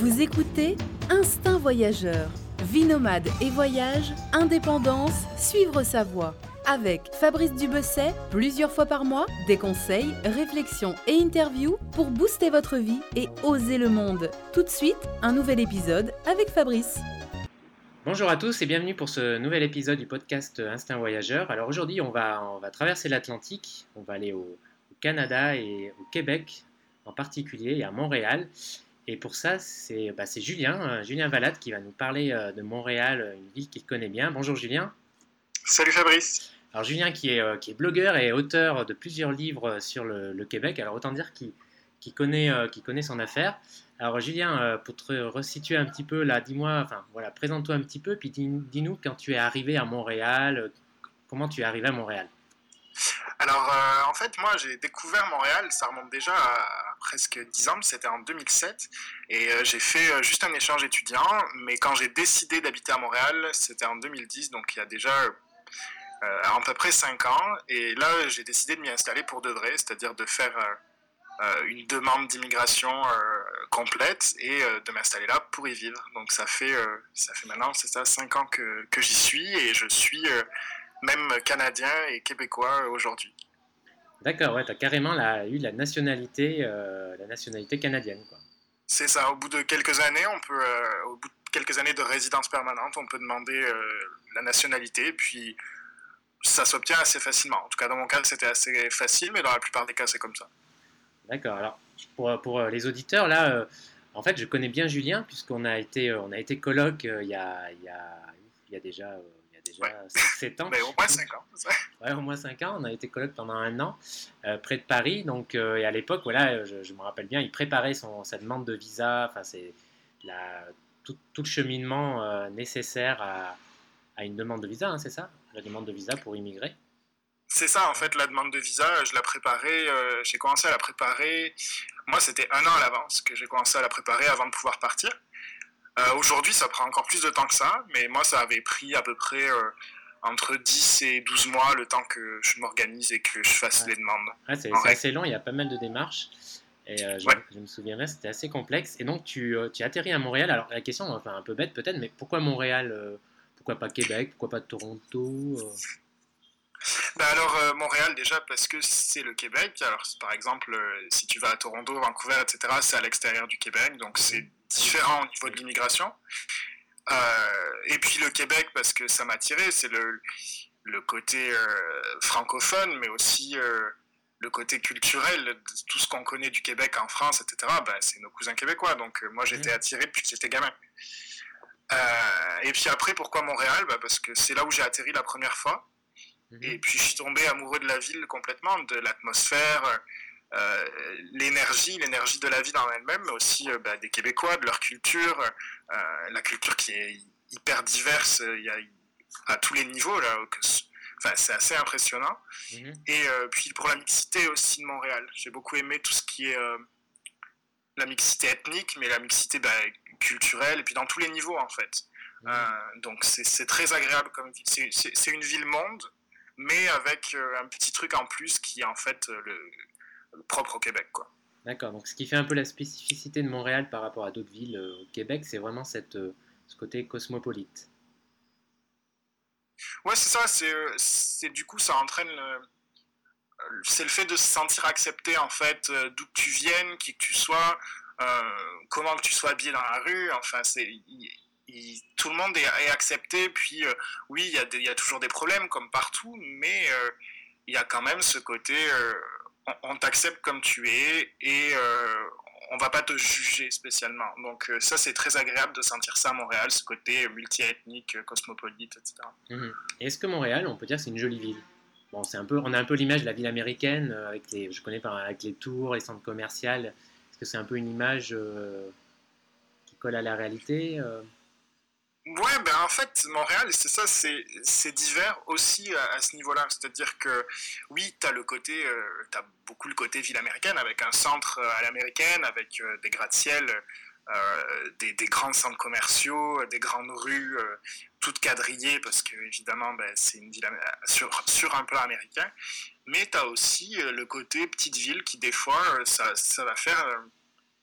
Vous écoutez Instinct Voyageur. Vie nomade et voyage, indépendance, suivre sa voie. Avec Fabrice Dubesset, plusieurs fois par mois, des conseils, réflexions et interviews pour booster votre vie et oser le monde. Tout de suite, un nouvel épisode avec Fabrice. Bonjour à tous et bienvenue pour ce nouvel épisode du podcast Instinct Voyageur. Alors aujourd'hui, on va, traverser l'Atlantique, on va aller au, au Canada et au Québec en particulier et à Montréal. Et pour ça, c'est bah, Julien, euh, Julien Valade, qui va nous parler euh, de Montréal, une ville qu'il connaît bien. Bonjour Julien. Salut Fabrice. Alors Julien qui est, euh, qui est blogueur et auteur de plusieurs livres sur le, le Québec, alors autant dire qu'il qui connaît, euh, qui connaît son affaire. Alors Julien, euh, pour te resituer un petit peu là, dis-moi, enfin voilà, présente-toi un petit peu, puis dis- dis-nous quand tu es arrivé à Montréal, euh, comment tu es arrivé à Montréal? Alors euh, en fait, moi j'ai découvert Montréal, ça remonte déjà à presque 10 ans, c'était en 2007, et euh, j'ai fait euh, juste un échange étudiant, mais quand j'ai décidé d'habiter à Montréal, c'était en 2010, donc il y a déjà euh, à peu près 5 ans, et là j'ai décidé de m'y installer pour de vrai, c'est-à-dire de faire une demande d'immigration complète et de m'installer là pour y vivre. Donc ça fait, ça fait maintenant, c'est ça, 5 ans que, que j'y suis, et je suis... même canadien et québécois aujourd'hui. D'accord, ouais, tu as carrément la- eu la nationalité, euh, la nationalité canadienne. Quoi. C'est ça, au bout de quelques années, on peut, euh, au bout de quelques années de résidence permanente, on peut demander euh, la nationalité, puis ça s'obtient assez facilement. En tout cas, dans mon cas, c'était assez facile, mais dans la plupart des cas, c'est comme ça. D'accord, alors pour, pour les auditeurs, là, en fait, je connais bien Julien, puisqu'on a été, on a été coloc euh, il y, a, il y, a, il y a déjà, déjà Ouais. 7 ans. Mais au moins 5 ans. ça. Ouais, au moins 5 ans. On a été coloc pendant un an euh, près de Paris. Donc, euh, et à l'époque, voilà, je, je me rappelle bien, il préparait son, sa demande de visa. Enfin, c'est la, tout, tout le cheminement euh, nécessaire à, à une demande de visa, hein, c'est ça? La demande de visa pour immigrer. C'est ça, en fait, la demande de visa, je la préparais, euh, j'ai commencé à la préparer, moi c'était un an à l'avance que j'ai commencé à la préparer avant de pouvoir partir. Euh, Aujourd'hui, ça prend encore plus de temps que ça, mais moi ça avait pris à peu près euh, entre 10 et 12 mois le temps que je m'organise et que je fasse Ouais. les demandes. Ouais, c'est assez long, il y a pas mal de démarches. Et euh, je, Ouais. je me souviendrai, c'était assez complexe. Et donc, tu, tu atterris à Montréal. Alors, la question, enfin, un peu bête peut-être, mais pourquoi Montréal Pourquoi pas Québec Pourquoi pas Toronto Ben alors, euh, Montréal, déjà, parce que c'est le Québec. Alors, par exemple, euh, si tu vas à Toronto, Vancouver, etc., c'est à l'extérieur du Québec, donc c'est différent au niveau de l'immigration. Euh, et puis le Québec, parce que ça m'a attiré, c'est le, le côté euh, francophone, mais aussi euh, le côté culturel, tout ce qu'on connaît du Québec en France, etc., ben, c'est nos cousins québécois. Donc, moi, j'étais Mhm. attiré depuis que j'étais gamin. Et puis après, pourquoi Montréal? Ben, Parce que c'est là où j'ai atterri la première fois. Mhm. Et puis je suis tombé amoureux de la ville complètement, de l'atmosphère, euh, l'énergie, l'énergie de la ville en elle-même, mais aussi euh, bah, des Québécois, de leur culture, euh, la culture qui est hyper diverse, il y a à tous les niveaux là. que Enfin, c'est assez impressionnant. Mhm. Et puis pour la mixité aussi de Montréal, j'ai beaucoup aimé tout ce qui est la mixité ethnique, mais la mixité bah, culturelle, et puis dans tous les niveaux en fait. Mhm. Donc c'est très agréable comme ville. C'est- une ville monde, mais avec un petit truc en plus qui est en fait le propre au Québec. Quoi. D'accord, donc ce qui fait un peu la spécificité de Montréal par rapport à d'autres villes euh, au Québec, c'est vraiment cette, euh, ce côté cosmopolite. Ouais, c'est ça. C'est euh, c'est- du coup ça entraîne. le- C'est le fait de se sentir accepté en fait, d'où que tu viennes, qui que tu sois, euh, comment que tu sois habillé dans la rue. Enfin, c'est il- il- tout le monde est, est accepté. Puis euh, oui, il y, a des- il y a toujours des problèmes comme partout, mais euh, il y a quand même ce côté. On t'accepte comme tu es et euh, on va pas te juger spécialement. Donc euh, ça, c'est très agréable de sentir ça à Montréal, ce côté multiethnique, euh, cosmopolite, etc. Mhm. Est-ce que Montréal, on peut dire c'est une jolie ville? Bon, c'est un peu, on a un peu l'image de la ville américaine, avec les, je connais pas, avec les tours, les centres commerciaux. Est-ce que c'est un peu une image qui colle à la réalité Ouais, ben en fait, Montréal, c'est ça, c'est divers aussi à, ce niveau-là. C'est-à-dire que, oui, tu as le côté, euh, beaucoup le côté ville américaine, avec un centre euh, à l'américaine, avec euh, des gratte-ciel, euh, des, des grands centres commerciaux, des grandes rues, toutes quadrillées, parce que, évidemment, ben, c'est une ville sur, sur un plan américain. Mais tu as aussi le côté petite ville qui, des fois, ça, ça va faire.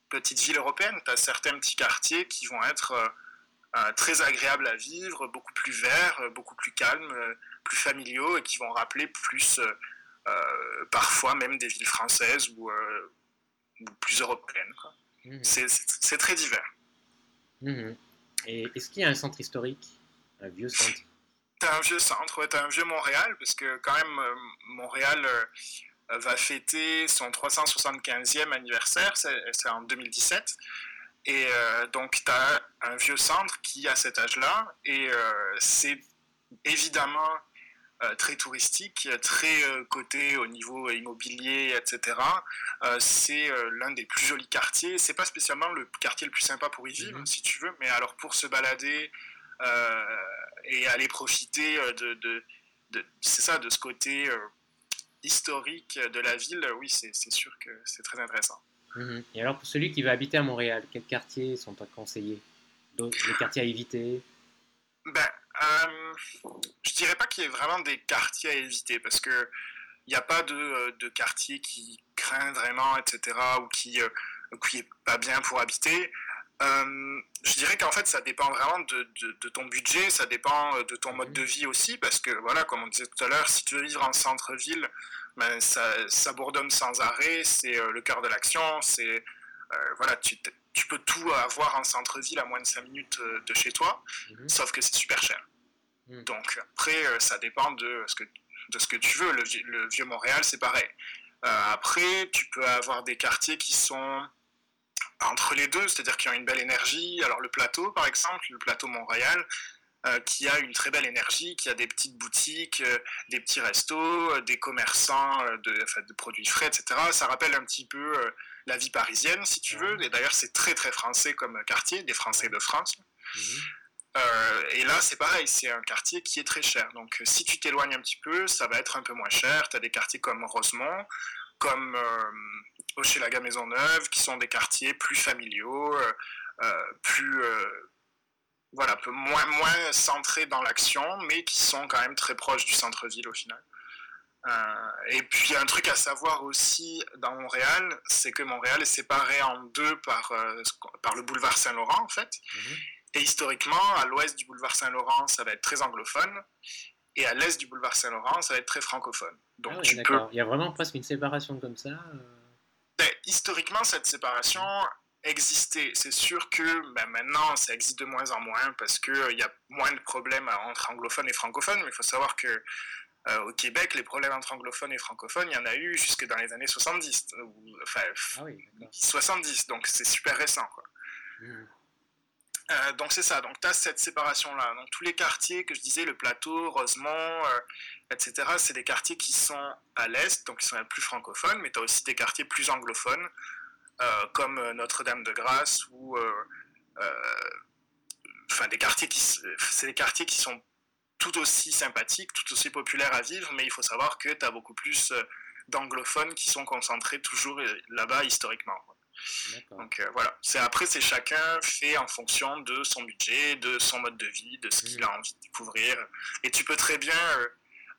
petite ville européenne. Tu as certains petits quartiers qui vont être très agréables à vivre, beaucoup plus verts, beaucoup plus calmes, plus familiaux et qui vont rappeler plus parfois même des villes françaises ou, plus européennes. Mmh. C'est très divers. Mmh. Et est-ce qu'il y a un centre historique, un vieux centre? T'as un vieux centre, t'as un vieux Montréal, parce que quand même, euh, Montréal euh, va fêter son 375e anniversaire, c'est en 2017. Et euh, donc, tu as un vieux centre qui a cet âge-là, et c'est évidemment très touristique, très coté au niveau immobilier, etc. c'est l'un des plus jolis quartiers. C'est pas spécialement le quartier le plus sympa pour y vivre, mhm. si tu veux, mais alors pour se balader, et aller profiter euh, de, de, c'est ça, de ce côté euh, historique de la ville, oui, c'est sûr que c'est très intéressant. Mhm. Et alors, pour celui qui va habiter à Montréal, quels quartiers sont à conseiller? Les quartiers à éviter? Ben, euh, Je dirais pas qu'il y ait vraiment des quartiers à éviter, parce que il n'y a pas de, de, quartier qui craint vraiment, etc., ou qui, qui est pas bien pour habiter. Euh, je dirais qu'en fait, ça dépend vraiment de, de, ton budget, ça dépend euh, de ton mode mhm. de vie aussi, parce que voilà, comme on disait tout à l'heure, si tu veux vivre en centre-ville, ben, ça, ça, bourdonne sans arrêt, c'est euh, le cœur de l'action, c'est voilà, tu, tu, peux tout avoir en centre-ville à moins de 5 minutes de chez toi, mhm. sauf que c'est super cher. Mhm. Donc après, ça dépend de ce que, de ce que tu veux. Le, le vieux Montréal, c'est pareil. après, tu peux avoir des quartiers qui sont entre les deux, c'est-à-dire qu'ils ont une belle énergie. Alors le plateau, par exemple, le plateau Montréal, euh, qui a une très belle énergie, qui a des petites boutiques, euh, des petits restos, euh, des commerçants de, produits frais, etc. Ça rappelle un petit peu la vie parisienne, si tu veux. Et d'ailleurs, c'est très très français comme quartier, des Français de France. Mhm. et là, c'est pareil, c'est un quartier qui est très cher. Donc, si tu t'éloignes un petit peu, ça va être un peu moins cher. Tu as des quartiers comme Rosemont, comme Hochelaga Maisonneuve, qui sont des quartiers plus familiaux, euh, euh, plus euh, voilà, un peu moins, moins centrés dans l'action, mais qui sont quand même très proches du centre-ville au final. et puis un truc à savoir aussi dans Montréal, c'est que Montréal est séparé en deux par, par le boulevard Saint-Laurent en fait. Mhm. Et historiquement, à l'ouest du boulevard Saint-Laurent, ça va être très anglophone. Et à l'est du boulevard Saint-Laurent, ça va être très francophone. Donc ah tu peux... Il y a vraiment presque une séparation comme ça ben, historiquement, cette séparation existait. C'est sûr que ben, maintenant, ça existe de moins en moins parce qu'il euh, y a moins de problèmes entre anglophones et francophones. Mais il faut savoir que euh, au Québec, les problèmes entre anglophones et francophones, il y en a eu jusque dans les années 70. enfin, 70, ah donc c'est super récent. Quoi. Mmh. Euh, donc c'est ça, donc tu as cette séparation-là. Donc tous les quartiers que je disais, le plateau, Rosemont, euh, etc., c'est des quartiers qui sont à l'est, donc qui sont plus francophones, mais tu as aussi des quartiers plus anglophones, euh, comme Notre-Dame-de-Grâce, ou... Enfin, des quartiers qui... C'est des quartiers qui sont tout aussi sympathiques, tout aussi populaires à vivre, mais il faut savoir que tu as beaucoup plus d'anglophones qui sont concentrés toujours là-bas historiquement. Donc euh, voilà, c'est après c'est chacun fait en fonction de son budget, de son mode de vie, de ce qu'il a envie de découvrir. Et tu peux très bien euh,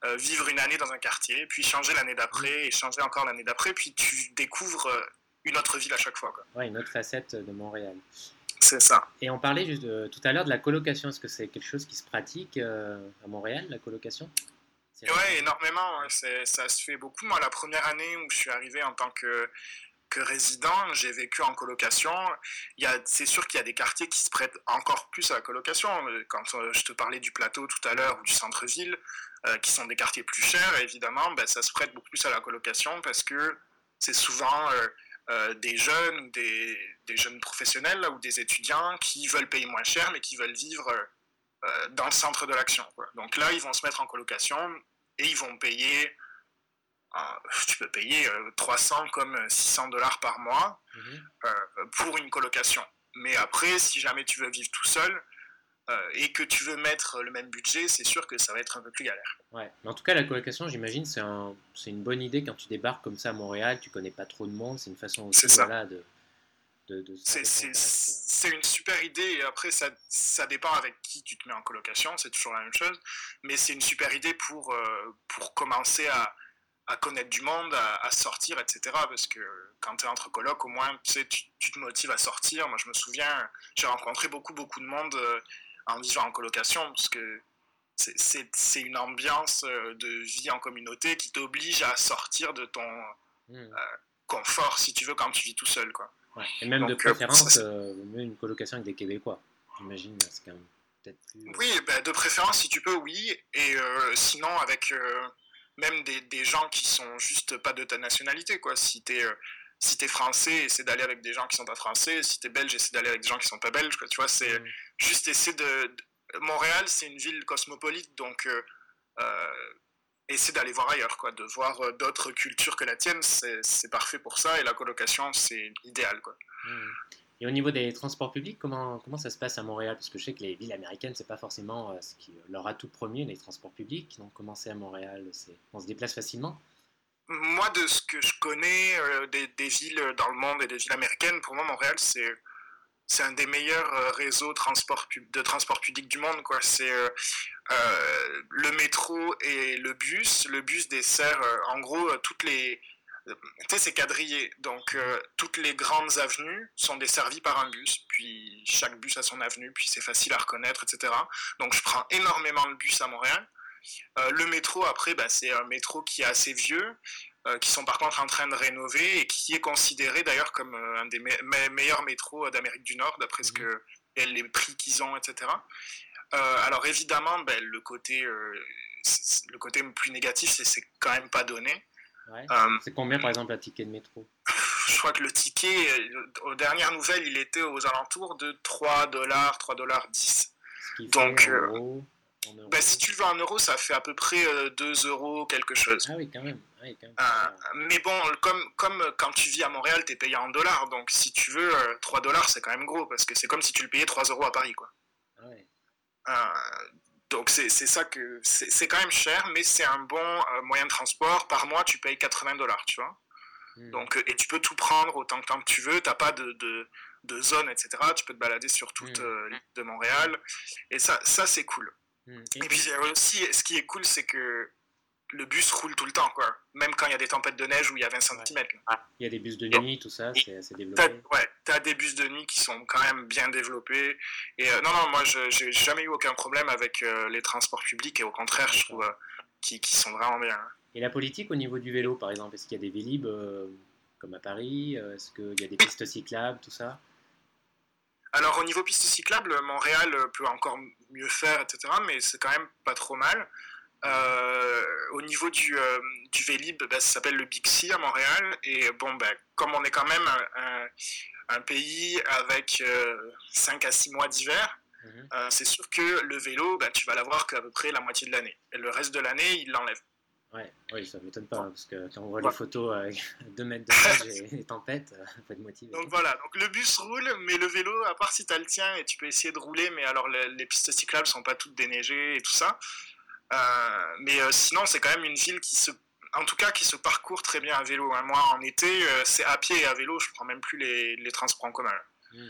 euh, vivre une année dans un quartier, puis changer l'année d'après, et changer encore l'année d'après, puis tu découvres une autre ville à chaque fois. Quoi. Ouais, une autre facette de Montréal. C'est ça. Et on parlait juste tout à l'heure de la colocation. Est-ce que c'est quelque chose qui se pratique à Montréal, la colocation? Oui, énormément. Ça se fait beaucoup. Moi, la première année où je suis arrivé en tant que que résident, j'ai vécu en colocation. C'est sûr qu'il y a des quartiers qui se prêtent encore plus à la colocation. Quand euh, je te parlais du plateau tout à l'heure ou du centre-ville, euh, qui sont des quartiers plus chers, évidemment, ben, ça se prête beaucoup plus à la colocation parce que c'est souvent euh, des jeunes ou des, des, jeunes professionnels ou des étudiants qui veulent payer moins cher mais qui veulent vivre dans le centre de l'action. Donc là, ils vont se mettre en colocation et ils vont payer tu peux payer 300 euh, comme 600 dollars par mois mhm. euh, pour une colocation. Mais après, si jamais tu veux vivre tout seul, euh, et que tu veux mettre le même budget, c'est sûr que ça va être un peu plus galère. Ouais, mais en tout cas, la colocation, j'imagine, c'est un, une bonne idée quand tu débarques comme ça à Montréal, tu connais pas trop de monde, c'est une façon aussi voilà, de, de, de C'est une super idée, et après, ça, ça dépend avec qui tu te mets en colocation, c'est toujours la même chose, mais c'est une super idée pour, pour commencer à, à connaître du monde, à, sortir, etc. Parce que quand tu es entre colocs, au moins, tu, sais, tu, te motives à sortir. Moi, je me souviens, j'ai rencontré beaucoup, beaucoup de monde euh, en vivant en colocation, parce que c'est une ambiance euh, de vie en communauté qui t'oblige à sortir de ton hmm. euh, confort, si tu veux, quand tu vis tout seul. Quoi. Et même de préférence, une colocation avec des Québécois, j'imagine, c'est quand même peut-être plus... Oui, bah, de préférence, si tu peux, oui. Et sinon, avec même des, des, gens qui sont juste pas de ta nationalité, quoi. Si t'es euh, si es français, essaie d'aller avec des gens qui sont pas français. Si t'es belge, essaie d'aller avec des gens qui sont pas belges, quoi. Tu vois, c'est mm. juste essayer de, Montréal, c'est une ville cosmopolite, donc euh, euh essaie d'aller voir ailleurs, quoi. De voir euh, d'autres cultures que la tienne, c'est parfait pour ça. Et la colocation, c'est idéal, quoi. Mm. Et au niveau des transports publics, comment, comment ça se passe à Montréal? Parce que je sais que les villes américaines, c'est pas forcément euh, ce qui leur atout premier, les transports publics. Donc, comment c'est à Montréal? On se déplace facilement? Moi, de ce que je connais euh, des, villes dans le monde et des villes américaines, pour moi, Montréal, c'est. C'est un des meilleurs euh, réseaux transport, de transport public du monde. Quoi. C'est le métro et le bus. Le bus dessert en gros toutes les, tu sais, c'est quadrillé. Donc, euh, toutes les grandes avenues sont desservies par un bus. Puis, chaque bus a son avenue. Puis, c'est facile à reconnaître, etc. Donc, je prends énormément le bus à Montréal. Euh, le métro, après, bah, c'est un métro qui est assez vieux, euh, qui sont par contre en train de rénover et qui est considéré d'ailleurs comme un des meilleurs métros d'Amérique du Nord, d'après ce mmh. que les prix qu'ils ont, etc. alors évidemment, ben, le côté le côté plus négatif, c'est quand même pas donné. Euh, c'est combien par exemple un ticket de métro? Je crois que le ticket, aux dernières nouvelles, il était aux alentours de 3 dollars, 3 dollars 10. Donc, euh, ben, si tu le veux en euros, ça fait à peu près 2 euh, euros quelque chose. Ah oui, quand même. mais bon, comme, comme quand tu vis à Montréal, tu es payé en dollars. Donc si tu veux, 3 dollars, c'est quand même gros. Parce que c'est comme si tu le payais 3 euros à Paris. Quoi. Ah. Donc c'est ça que c'est quand même cher, mais c'est un bon euh, moyen de transport. Par mois, tu payes 80 dollars, tu vois. Hmm. Donc, euh, et tu peux tout prendre autant que, tu veux. Tu n'as pas de, de, de, zone, etc. Tu peux te balader sur toute hmm. euh, l'île de Montréal. Et ça, ça c'est cool. Hmm. Et puis aussi, ce qui est cool, c'est que le bus roule tout le temps, quoi. Même quand il y a des tempêtes de neige où il y a 20 cm. Il y a des bus de nuit, tout ça, c'est assez développé. ouais, tu as des bus de nuit qui sont quand même bien développés. Et euh, non, non, moi, je n'ai jamais eu aucun problème avec euh, les transports publics et au contraire, je trouve qu'ils euh, qui, sont vraiment bien. Et la politique au niveau du vélo, par exemple, est-ce qu'il y a des vélib comme à Paris Est-ce qu'il y a des pistes cyclables, tout ça? Alors au niveau pistes cyclables, Montréal peut encore mieux faire, etc. Mais c'est quand même pas trop mal. Euh, au niveau du, euh, du Vélib, bah, ça s'appelle le Big C à Montréal. Et bon, bah, comme on est quand même un, un, pays avec 5 euh, à 6 mois d'hiver, mhm. c'est sûr que le vélo, bah, tu vas l'avoir qu'à peu près la moitié de l'année. Et le reste de l'année, il l'enlève. Ouais, oui, ça m'étonne pas, hein, parce que quand on voit les photos avec 2 mètres de neige et des tempêtes, il faut être motivé. Donc voilà, donc le bus roule, mais le vélo, à part si tu as le tien et tu peux essayer de rouler, mais alors les, les pistes cyclables sont pas toutes déneigées et tout ça. Euh, mais euh, sinon, c'est quand même une ville qui se en tout cas qui se parcourt très bien à vélo. Hein. Moi, en été, euh, c'est à pied et à vélo, je prends même plus les, les transports en commun. Hmm.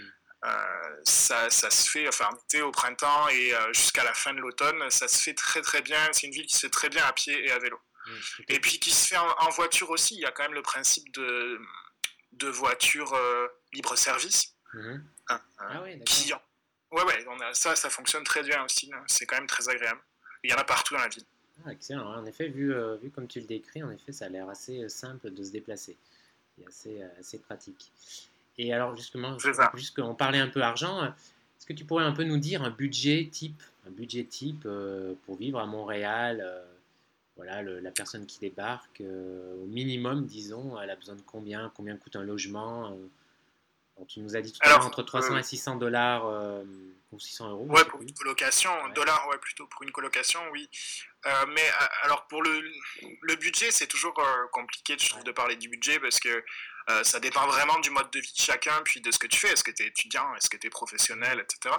ça, ça, se fait, enfin, en été, au printemps et jusqu'à la fin de l'automne, ça se fait très très bien. C'est une ville qui se fait très bien à pied et à vélo. Et puis qui se fait en, voiture aussi. Il y a quand même le principe de, de voiture libre-service. Hmm. Hein, hein, ah ouais, Ouais, ouais, on a, ça, ça fonctionne très bien aussi. C'est quand même très agréable. Il y en a partout dans la ville. Ah, excellent. En effet, vu, euh, vu comme tu le décris, en effet, ça a l'air assez euh, simple de se déplacer. Et assez, euh, assez pratique. Et alors, justement, puisqu'on parlait un peu argent, est-ce que tu pourrais un peu nous dire un budget type, un budget type pour vivre à Montréal voilà, la personne qui débarque, au minimum, disons, elle a besoin de combien Combien coûte un logement Tu nous as dit tout à l'heure entre 300 et 600 dollars ou 600 euros Ouais, pour une colocation, dollars, ouais, plutôt pour une colocation, oui. Euh, mais euh, alors pour le, le budget, c'est toujours euh, compliqué, je trouve, de parler du budget parce que ça dépend vraiment du mode de vie de chacun, puis de ce que tu fais. Est-ce que tu es étudiant, est-ce que tu es professionnel, etc.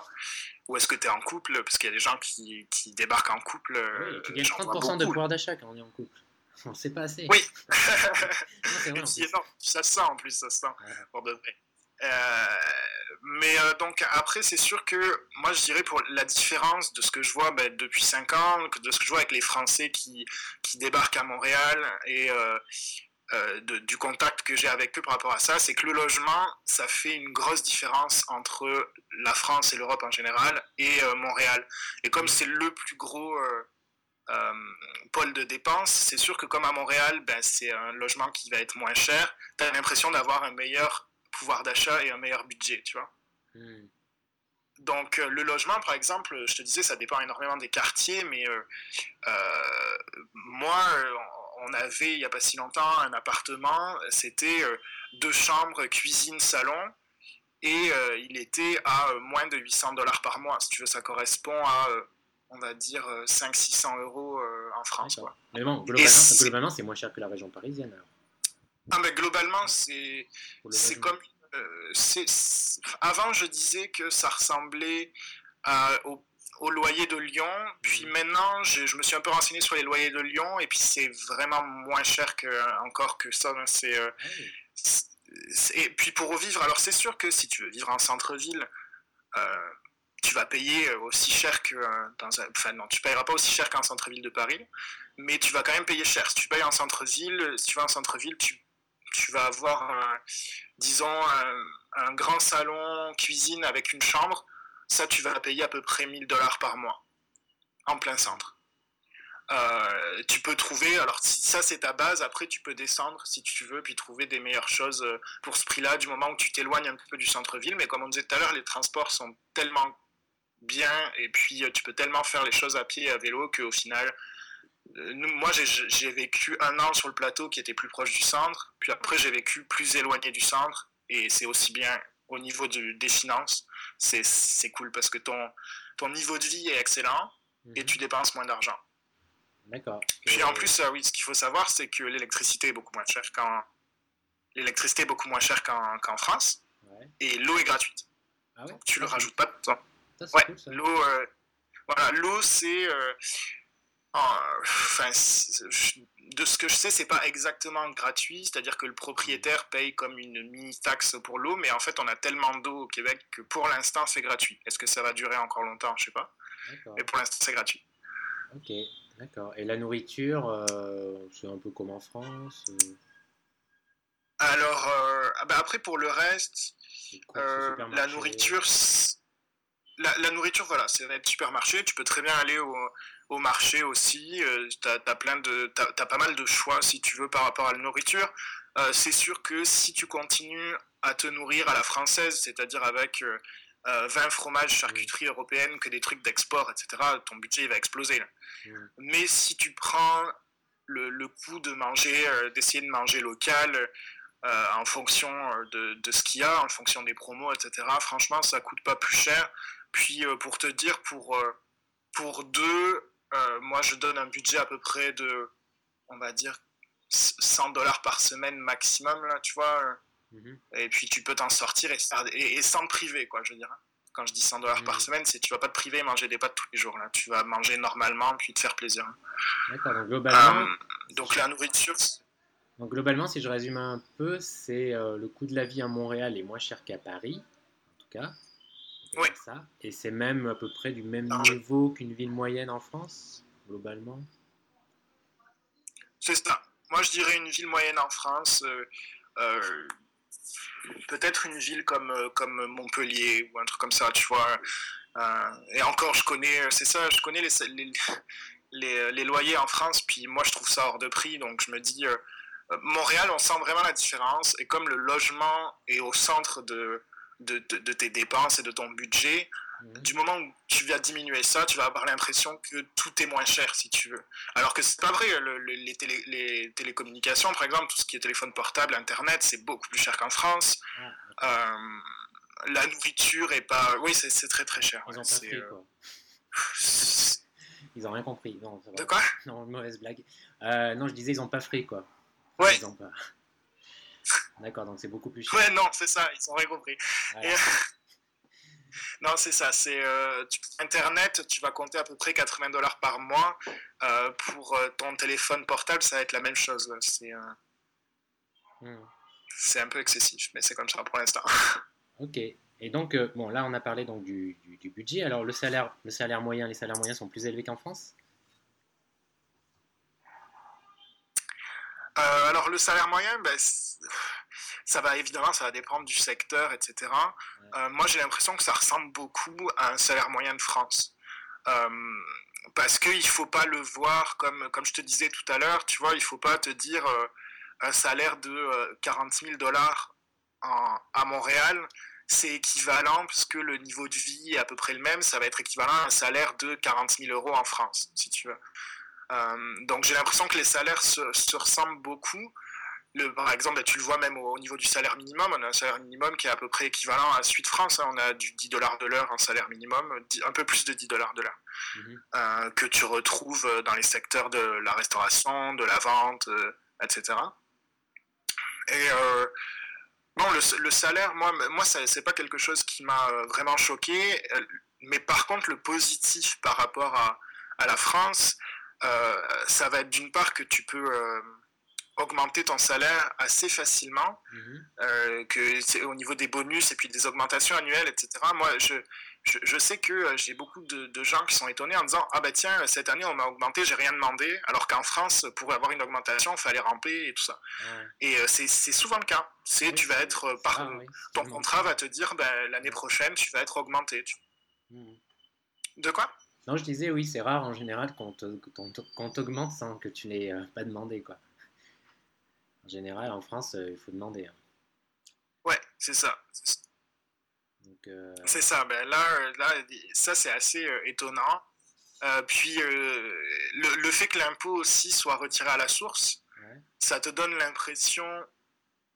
Ou est-ce que tu es en couple? Parce qu'il y a des gens qui, qui débarquent en couple. Oui, tu gagnes 30% de pouvoir d'achat quand on est en couple. On sait pas assez. Oui. non, ça se sent en plus, ça se sent, pour de vrai. mais donc après, c'est sûr que moi je dirais pour la différence de ce que je vois ben, depuis 5 ans, de ce que je vois avec les Français qui, qui débarquent à Montréal et euh, du contact que j'ai avec eux par rapport à ça, c'est que le logement, ça fait une grosse différence entre la France et l'Europe en général et euh, Montréal. Et comme c'est le plus gros euh, pôle de dépenses, c'est sûr que comme à Montréal, ben, c'est un logement qui va être moins cher, tu as l'impression d'avoir un meilleur pouvoir d'achat et un meilleur budget, tu vois. Hmm. Donc le logement, par exemple, je te disais, ça dépend énormément des quartiers, mais moi, on avait il n'y a pas si longtemps un appartement, c'était euh, deux chambres, cuisine, salon, et euh, il était à euh, moins de 800 dollars par mois. Si tu veux, ça correspond à, on va dire, 500-600 euros en France. Mais bon, globalement, c'est moins cher que la région parisienne. Ah, mais globalement, c'est comme. avant, je disais que ça ressemblait au au loyer de Lyon. Puis mm. maintenant, je, me suis un peu renseigné sur les loyers de Lyon et puis c'est vraiment moins cher que, encore que ça. C'est, euh, et puis pour vivre, alors c'est sûr que si tu veux vivre en centre-ville, euh, tu vas payer aussi cher que dans un, enfin non, tu payeras pas aussi cher qu'en centre-ville de Paris, mais tu vas quand même payer cher. Si tu payes en centre-ville, si tu vas en centre-ville, tu, tu vas avoir, disons, un, un grand salon cuisine avec une chambre ça tu vas payer à peu près 1000 dollars par mois en plein centre. Euh, tu peux trouver, alors ça c'est ta base, après tu peux descendre si tu veux, puis trouver des meilleures choses euh, pour ce prix-là du moment où tu t'éloignes un peu du centre-ville. Mais comme on disait tout à l'heure, les transports sont tellement bien et puis euh, tu peux tellement faire les choses à pied et à vélo qu'au final, moi j'ai vécu un an sur le plateau qui était plus proche du centre, puis après j'ai vécu plus éloigné du centre et c'est aussi bien au niveau des finances c'est cool parce que ton, ton niveau de vie est excellent et mhm. tu dépenses moins d'argent. D'accord. Puis en plus, euh, oui, ce qu'il faut savoir, c'est que l'électricité est beaucoup moins chère qu'en l'électricité est beaucoup moins chère qu'en France et l'eau est gratuite. Ah ouais? Tu ne le rajoutes pas de temps. ouais, l'eau, euh, voilà, l'eau c'est euh, enfin, de ce que je sais, c'est pas exactement gratuit, c'est-à-dire que le propriétaire paye comme une mini-taxe pour l'eau, mais en fait, on a tellement d'eau au Québec que pour l'instant, c'est gratuit. Est-ce que ça va durer encore longtemps? Je sais pas. Mais pour l'instant, c'est gratuit. Ok, d'accord. Et la nourriture, euh, c'est un peu comme en France euh? Alors, euh, ah bah après, pour le reste, la nourriture, la, nourriture, voilà, c'est être supermarché. Tu peux très bien aller au, au marché aussi. Euh, tu as, plein de, as, pas mal de choix si tu veux par rapport à la nourriture. Euh, c'est sûr que si tu continues à te nourrir à la française, c'est-à-dire avec 20 euh, fromages, charcuterie européenne, que des trucs d'export, etc., ton budget va exploser. Mais si tu prends le, le coup de manger, d'essayer de manger local, en fonction de, de ce qu'il y a, en fonction des promos, etc. Franchement, ça coûte pas plus cher. Puis pour te dire, pour, pour deux, euh, moi, je donne un budget à peu près de, on va dire, 100 dollars par semaine maximum, là, tu vois. Mhm. Et puis, tu peux t'en sortir et, et, sans te priver, quoi, je veux dire. Quand je dis 100 dollars par mhm. semaine, c'est tu vas pas te priver et manger des pâtes tous les jours, là. Tu vas manger normalement, puis te faire plaisir. D'accord, donc globalement... Euh, donc la nourriture... Donc globalement, si je résume un peu, c'est euh, le coût de la vie à Montréal est moins cher qu'à Paris, en tout cas. Oui. Ça. Et c'est même à peu près du même niveau qu'une ville moyenne en France, globalement C'est ça. Moi, je dirais une ville moyenne en France. Euh, euh, peut-être une ville comme, euh, comme Montpellier ou un truc comme ça, tu vois. et encore, je connais, c'est ça, je connais les, les, les, loyers en France, puis moi, je trouve ça hors de prix. Donc, je me dis, Montréal, on sent vraiment la différence. Et comme le logement est au centre de de, de, tes dépenses et de ton budget, mhm. du moment où tu vas diminuer ça, tu vas avoir l'impression que tout est moins cher si tu veux. Alors que c'est pas vrai, les, télé, les, télécommunications par exemple, tout ce qui est téléphone portable, internet, c'est beaucoup plus cher qu'en France. Euh, la nourriture est pas. Oui, c'est très très cher. Ils ont pas pris, euh, quoi. ils ont rien compris. Non, de quoi? Non, mauvaise blague. Euh, non, je disais, ils ont pas frais, quoi. Ouais. D'accord, donc c'est beaucoup plus cher. Ouais, non, c'est ça, ils ont rien compris. non, c'est ça, c'est euh, Internet, tu vas compter à peu près 80 dollars par mois. Euh, pour euh, ton téléphone portable, ça va être la même chose. C'est. Hmm. c'est un peu excessif, mais c'est comme ça pour l'instant. Ok. Et donc, bon, là, on a parlé donc du, du- du budget. Alors, le salaire, le salaire moyen, les salaires moyens sont plus élevés qu'en France? Euh, alors le salaire moyen, ben, ça va évidemment, ça va dépendre du secteur, etc. Euh, moi, j'ai l'impression que ça ressemble beaucoup à un salaire moyen de France. Euh, parce qu'il ne faut pas le voir comme, comme je te disais tout à l'heure, tu vois, il ne faut pas te dire un salaire de euh, 40 000 dollars à Montréal, c'est équivalent, puisque le niveau de vie est à peu près le même, ça va être équivalent à un salaire de 40 000 euros en France, si tu veux. Euh, donc j'ai l'impression que les salaires se, se ressemblent beaucoup. Le, par exemple, tu le vois même au, au niveau du salaire minimum, on a un salaire minimum qui est à peu près équivalent à Suite France, hein. on a du 10 dollars de l'heure en salaire minimum, 10 un peu plus de 10 dollars de l'heure, Mhm. euh, que tu retrouves dans les secteurs de la restauration, de la vente, euh, etc. Et euh, bon, le, le salaire, moi, moi c'est pas quelque chose qui m'a euh, vraiment choqué, euh, mais par contre, le positif par rapport à, à la France, euh, ça va être d'une part que tu peux euh, augmenter ton salaire assez facilement, Mhm. euh, que c'est au niveau des bonus et puis des augmentations annuelles, etc. Moi, je, je, je sais que euh, j'ai beaucoup de, de gens qui sont étonnés en disant Ah bah tiens, cette année on m'a augmenté, j'ai rien demandé, alors qu'en France, pour avoir une augmentation, il fallait ramper et tout ça. Ouais. Et euh, c'est souvent le cas. C'est Oui, tu vas être, euh, par, oui, c'est ton contrat va te dire ben, l'année prochaine, tu vas être augmenté. Tu- Mhm. De quoi? Non, je disais, oui, c'est rare en général qu'on te- qu'on te- qu'on t'augmente sans que tu l'aies euh, pas demandé, quoi. En général, en France, euh, il faut demander. hein. Ouais, c'est ça. Euh, C'est ça, ben là, là, ça c'est assez étonnant. Puis le, le fait que l'impôt aussi soit retiré à la source, Ouais. ça te donne l'impression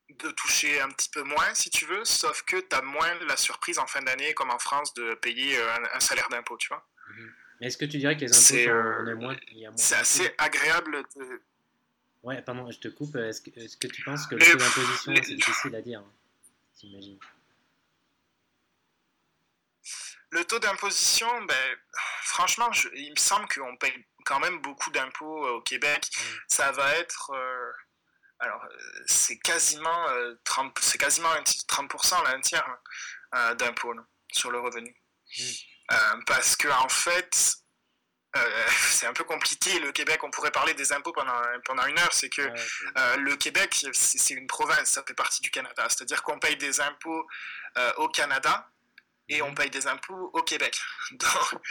de toucher un petit peu moins si tu veux, sauf que tu as moins la surprise en fin d'année comme en France de payer un, un salaire d'impôt, tu vois. Mais est-ce que tu dirais que les impôts C'est, sont euh, on est moins, il y a moins C'est assez agréable de... Ouais, pardon, je te coupe. Est-ce que, est-ce que tu penses que le taux d'imposition, c'est difficile à dire hein, Le taux d'imposition, ben, franchement, je- il me semble qu'on paye quand même beaucoup d'impôts euh, au Québec. Mm. Ça va être... euh, alors, c'est quasiment, euh, 30, c'est quasiment un ti- 30%, là, un tiers hein, d'impôts là, sur le revenu. Mm. Euh, parce que en fait, euh, c'est un peu compliqué. Le Québec, on pourrait parler des impôts pendant, pendant une heure. C'est que Ouais, euh, le Québec, c'est une province, ça fait partie du Canada. C'est-à-dire qu'on paye des impôts euh, au Canada et on paye des impôts au Québec. Donc,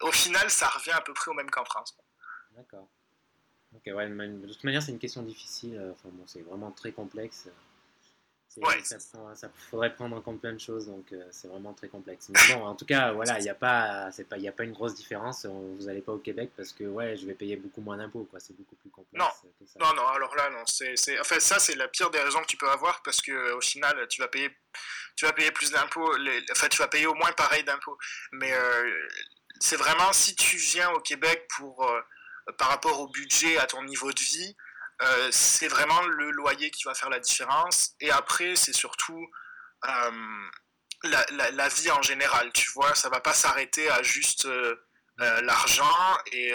au final, ça revient à peu près au même qu'en France. D'accord. Ok, ouais, mais de toute manière, c'est une question difficile. Enfin bon, c'est vraiment très complexe. Ouais. Ça, faudrait prendre en compte plein de choses, donc euh, c'est vraiment très complexe. Mais bon, en tout cas, voilà, il n'y a pas, c'est pas, il a pas une grosse différence. On- Vous n'allez pas au Québec parce que ouais, je vais payer beaucoup moins d'impôts, quoi. C'est beaucoup plus complexe Non. que ça. Non, non, alors là, non. C'est, c'est... Enfin, ça, c'est la pire des raisons que tu peux avoir parce que au final, tu vas payer, tu vas payer plus d'impôts. les- Enfin, tu vas payer au moins pareil d'impôts. Mais euh, c'est vraiment si tu viens au Québec pour, euh, par rapport au budget, à ton niveau de vie, euh, c'est vraiment le loyer qui va faire la différence. Et après, c'est surtout euh, la, la- la vie en général. Tu vois, ça va pas s'arrêter à juste euh, l'argent et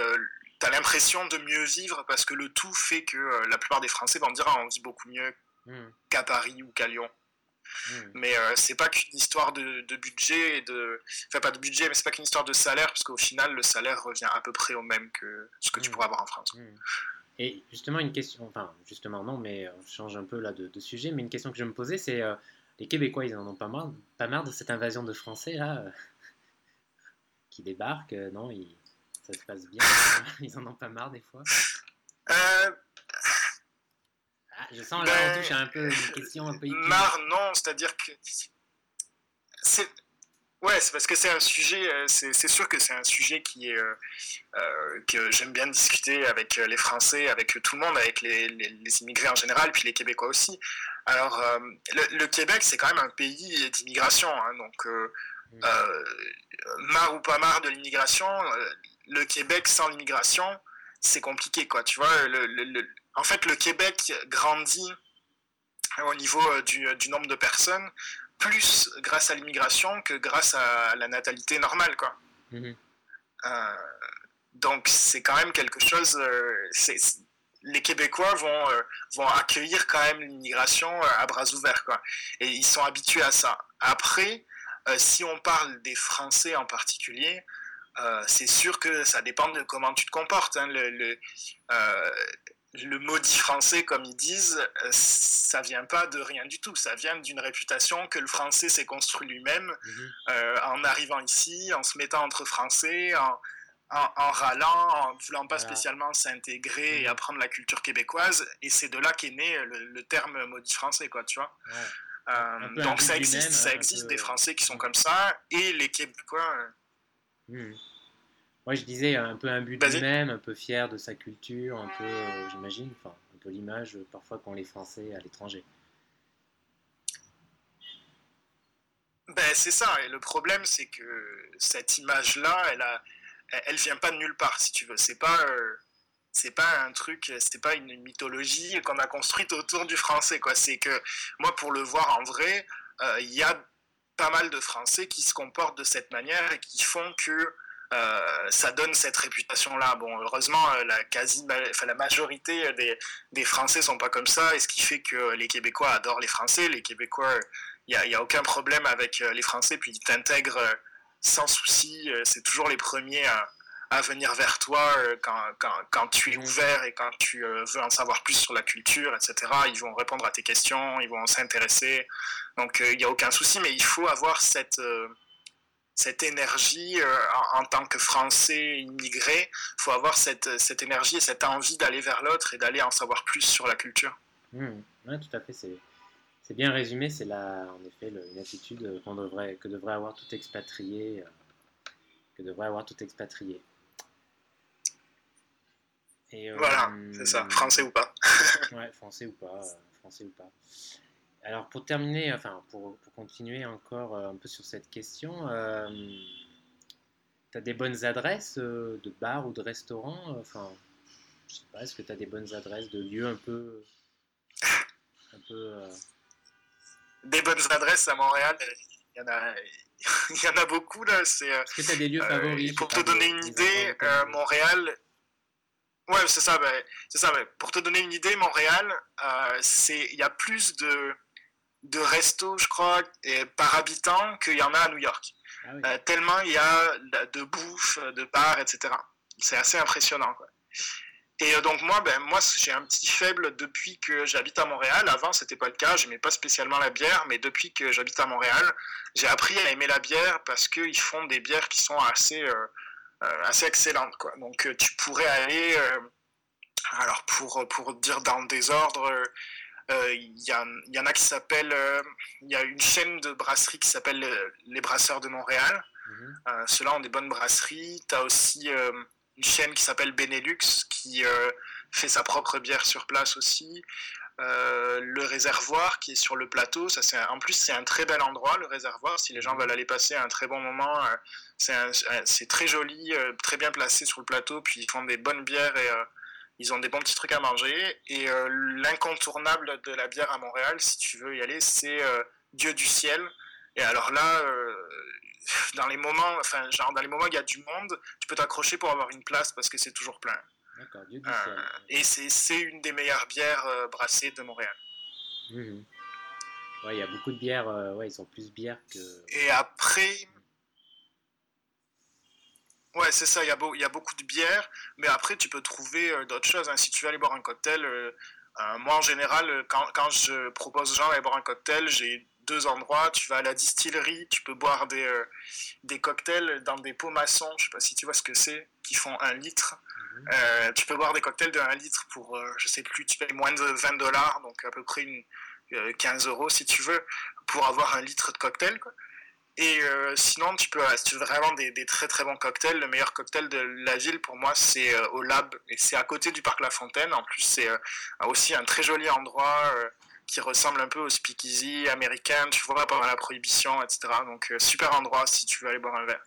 tu as l'impression de mieux vivre parce que le tout fait que la plupart des Français vont dire ah, on vit beaucoup mieux Hmm, qu'à Paris ou qu'à Lyon. hmm. Mais c'est pas qu'une histoire de, de budget et de. Enfin, pas de budget, mais c'est pas qu'une histoire de salaire parce qu'au final, le salaire revient à peu près au même que ce que tu Mm. pourrais avoir en France. Et justement, une question, enfin, justement, non, mais on change un peu là de, de sujet, mais une question que je me posais, c'est euh, les Québécois, ils en ont pas marre, pas marre de cette invasion de Français là, euh, qui débarquent, euh, non ils, Ça se passe bien, ils en ont pas marre des fois. Euh, Ah, je sens là, Ben, on touche à un peu une question un peu marre, non, c'est-à-dire que. C'est. Ouais, c'est parce que c'est un sujet, euh, c'est sûr que c'est un sujet qui est, euh, euh, que j'aime bien discuter avec les Français, avec tout le monde, avec les, les- les immigrés en général, puis les Québécois aussi. Alors, euh, le, le Québec, c'est quand même un pays d'immigration, hein, donc euh, marre ou pas marre de l'immigration, le Québec sans l'immigration, c'est compliqué, quoi. Tu vois, le- en fait, le Québec grandit au niveau du, du nombre de personnes, plus grâce à l'immigration que grâce à la natalité normale, quoi. Mhm. Euh, donc c'est quand même quelque chose. euh, les Québécois vont, vont accueillir quand même l'immigration à bras ouverts. Quoi. Et ils sont habitués à ça. Après, si on parle des Français en particulier, c'est sûr que ça dépend de comment tu te comportes. Hein. Le, le, le maudit français, comme ils disent, euh, ça vient pas de rien du tout. Ça vient d'une réputation que le français s'est construit lui-même mhm. euh, en arrivant ici, en se mettant entre français, en, en, râlant, en voulant pas spécialement s'intégrer et mhm. apprendre la culture québécoise. Et c'est de là qu'est né le, terme maudit français, quoi, tu vois. Euh, donc ça existe, ça existe des Français qui sont comme ça, et les Québécois. Mhm. Moi, je disais un peu but de lui-même, un peu fier de sa culture, un peu, euh, j'imagine, enfin, un peu l'image euh, parfois qu'ont les Français à l'étranger. Ben, c'est ça, et le problème, c'est que cette image-là, elle, a, elle vient pas de nulle part, si tu veux. C'est pas, euh, c'est pas un truc, c'est pas une mythologie qu'on a construite autour du français, quoi. C'est que, moi, pour le voir en vrai, il y a pas mal de Français qui se comportent de cette manière et qui font que euh, ça donne cette réputation-là. Bon, heureusement, euh, la, quasi, enfin, la majorité des, des Français sont pas comme ça, et ce qui fait que les Québécois adorent les Français. Les Québécois, il n'y a, aucun problème avec euh, les Français, puis ils t'intègrent sans souci. C'est toujours les premiers à, à, venir vers toi quand, quand, quand, tu es ouvert et quand tu veux en savoir plus sur la culture, etc. Ils vont répondre à tes questions, ils vont s'intéresser. Donc, il n'y a aucun souci, mais il faut avoir cette cette énergie euh, en, tant que Français immigré. Il faut avoir cette, cette, énergie et cette envie d'aller vers l'autre et d'aller en savoir plus sur la culture. Mmh. tout à fait. C'est bien résumé. C'est là, en effet, une attitude qu'on devrait, que devrait avoir tout expatrié. Euh, que devrait avoir tout expatrié. Et, euh, voilà, c'est ça. Français ou pas. ouais, français ou pas. français ou pas. Alors pour terminer, enfin pour, continuer encore euh, un peu sur cette question, euh, tu as des bonnes adresses euh, de bars ou de restaurants Enfin, je sais pas, est-ce que tu as des bonnes adresses de lieux un peu. Un peu Des bonnes adresses à Montréal, il y en a. il y en a beaucoup là. Est-ce que tu as des lieux favoris Pour te donner une idée, Montréal, Ouais, c'est ça. C'est ça. Pour te donner une idée, Montréal, c'est il y a plus de de restos, je crois, et par habitant qu'il y en a à New York. Ah euh, tellement il y a de bouffe, de bars, etc. C'est assez impressionnant. Et euh, donc moi, ben, moi j'ai un petit faible depuis que j'habite à Montréal. Avant, c'était pas le cas. J'aimais pas spécialement la bière, mais depuis que j'habite à Montréal, j'ai appris à aimer la bière parce qu'ils font des bières qui sont assez, euh, assez excellentes. Quoi. Donc tu pourrais aller, alors pour, pour dire dans le désordre, il y, en a qui s'appellent. Euh, il y a une chaîne de brasseries qui s'appelle euh, Les Brasseurs de Montréal. Mhm. Ceux-là ont des bonnes brasseries. Tu as aussi une chaîne qui s'appelle Benelux qui fait sa propre bière sur place aussi. le réservoir qui est sur le plateau, ça c'est en plus c'est un très bel endroit le réservoir. Si les gens veulent aller passer un très bon moment, c'est très joli, très bien placé sur le plateau. Puis ils font des bonnes bières et ils ont des bons petits trucs à manger. Et euh, l'incontournable de la bière à Montréal, si tu veux y aller, c'est euh, Dieu du ciel. Et alors là, euh, dans les moments, enfin, genre dans les moments où il y a du monde, tu peux t'accrocher pour avoir une place parce que c'est toujours plein. D'accord, Dieu du ciel. Et c'est une des meilleures bières brassées de Montréal. Mmh ouais, il y a beaucoup de bières, ouais, ils sont plus bières que. Et après, Ouais, c'est ça, il y, a il y a beaucoup de bières, mais après tu peux trouver euh, d'autres choses. Hein. Si tu veux aller boire un cocktail, euh, euh, moi en général, quand, quand, je propose aux gens d'aller boire un cocktail, j'ai deux endroits. Tu vas à la distillerie, tu peux boire des, des cocktails dans des pots maçons, je sais pas si tu vois ce que c'est, qui font un litre. Mhm. tu peux boire des cocktails de 1 litre pour, je sais plus, tu payes moins de 20 dollars, donc à peu près une, 15 euros si tu veux, pour avoir un litre de cocktail. Quoi. Et euh, sinon, tu peux, si tu veux vraiment des, très très bons cocktails, le meilleur cocktail de la ville pour moi, c'est euh, au Lab. Et c'est à côté du parc La Fontaine. En plus, c'est euh, aussi un très joli endroit qui ressemble un peu au speakeasy américain, tu vois, pendant la prohibition, etc. Donc, super endroit si tu veux aller boire un verre.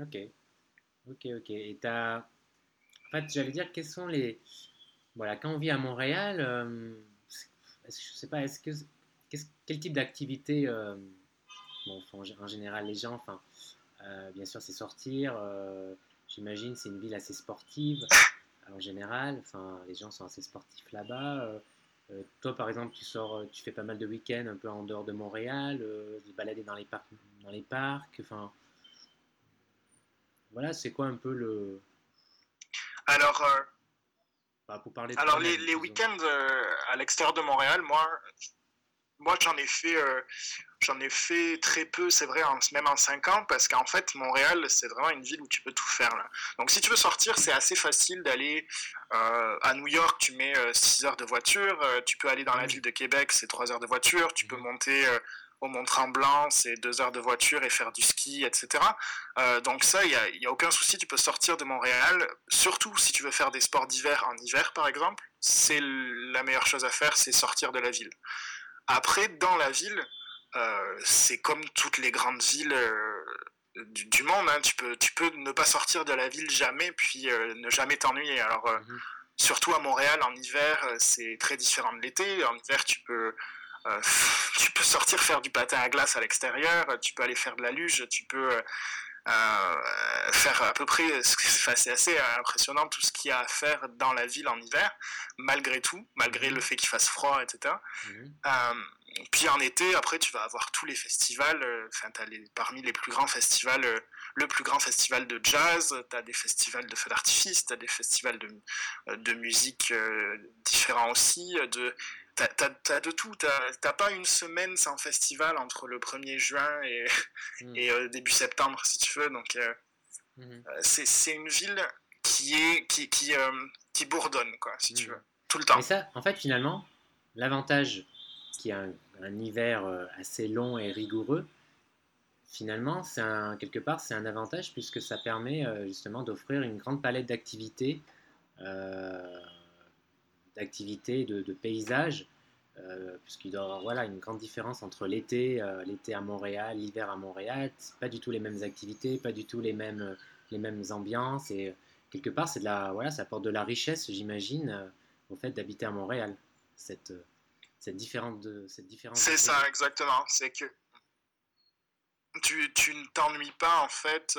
Ok. Ok, ok. Et t'as. En fait, j'allais dire, quels sont les. Voilà, quand on vit à Montréal, je sais pas, est-ce que. quel type d'activité en général, les gens, enfin, euh, bien sûr, c'est sortir. Euh, j'imagine, c'est une ville assez sportive. en général. Enfin, les gens sont assez sportifs là-bas. toi, par exemple, tu sors, tu fais pas mal de week-ends un peu en dehors de Montréal, te balader dans les parcs, dans les parcs. Enfin, voilà, c'est quoi un peu le. Alors, bah, pour parler. Alors, les, les week-ends à l'extérieur de Montréal, moi, moi, j'en ai fait, euh, j'en ai fait très peu, c'est vrai, même en 5 ans, parce qu'en fait, Montréal, c'est vraiment une ville où tu peux tout faire. Là. Donc, si tu veux sortir, c'est assez facile d'aller euh, à New York, tu mets 6 euh, heures de voiture, tu peux aller dans la ville de Québec, c'est 3 heures de voiture, tu peux monter au Mont-Tremblant, c'est 2 heures de voiture et faire du ski, etc. donc ça, il n'y a, y a, aucun souci, tu peux sortir de Montréal, surtout si tu veux faire des sports d'hiver en hiver, par exemple, c'est la meilleure chose à faire, c'est sortir de la ville. Après, dans la ville, euh, c'est comme toutes les grandes villes euh, du, monde. Hein. Tu, peux, tu peux ne pas sortir de la ville jamais, puis euh, ne jamais t'ennuyer. Alors, mhm. surtout à Montréal, en hiver, c'est très différent de l'été. En hiver, tu peux, tu peux sortir faire du patin à glace à l'extérieur, tu peux aller faire de la luge, tu peux faire à peu près, c'est assez impressionnant tout ce qu'il y a à faire dans la ville en hiver, malgré tout, malgré le fait qu'il fasse froid, etc. Mhm. Euh, puis en été, après, tu vas avoir tous les festivals, euh, enfin, les, parmi les plus grands festivals, le plus grand festival de jazz, tu as des festivals de feux d'artifice, tu as des festivals de, de musique différents aussi, de, T'as de tout. T'as pas une semaine sans festival entre le 1er juin et, hmm. et euh, début septembre, si tu veux. Donc, euh, hmm. euh, c'est une ville qui, est, qui, qui, qui bourdonne, quoi, si tu hmm. veux, tout le temps. Mais ça, en fait, finalement, l'avantage qui a un, hiver assez long et rigoureux, finalement, c'est quelque part, c'est un avantage puisque ça permet justement d'offrir une grande palette d'activités d'activités, de, de paysages, euh, puisqu'il y avoir voilà, une grande différence entre l'été, euh, l'été à Montréal, l'hiver à Montréal, pas du tout les mêmes activités, pas du tout les mêmes, euh, les mêmes ambiances, et quelque part, c'est de la, voilà, ça apporte de la richesse, j'imagine, au fait d'habiter à Montréal, cette, cette différence de cette différence. C'est ça, exactement, c'est que tu, tu ne t'ennuies pas en fait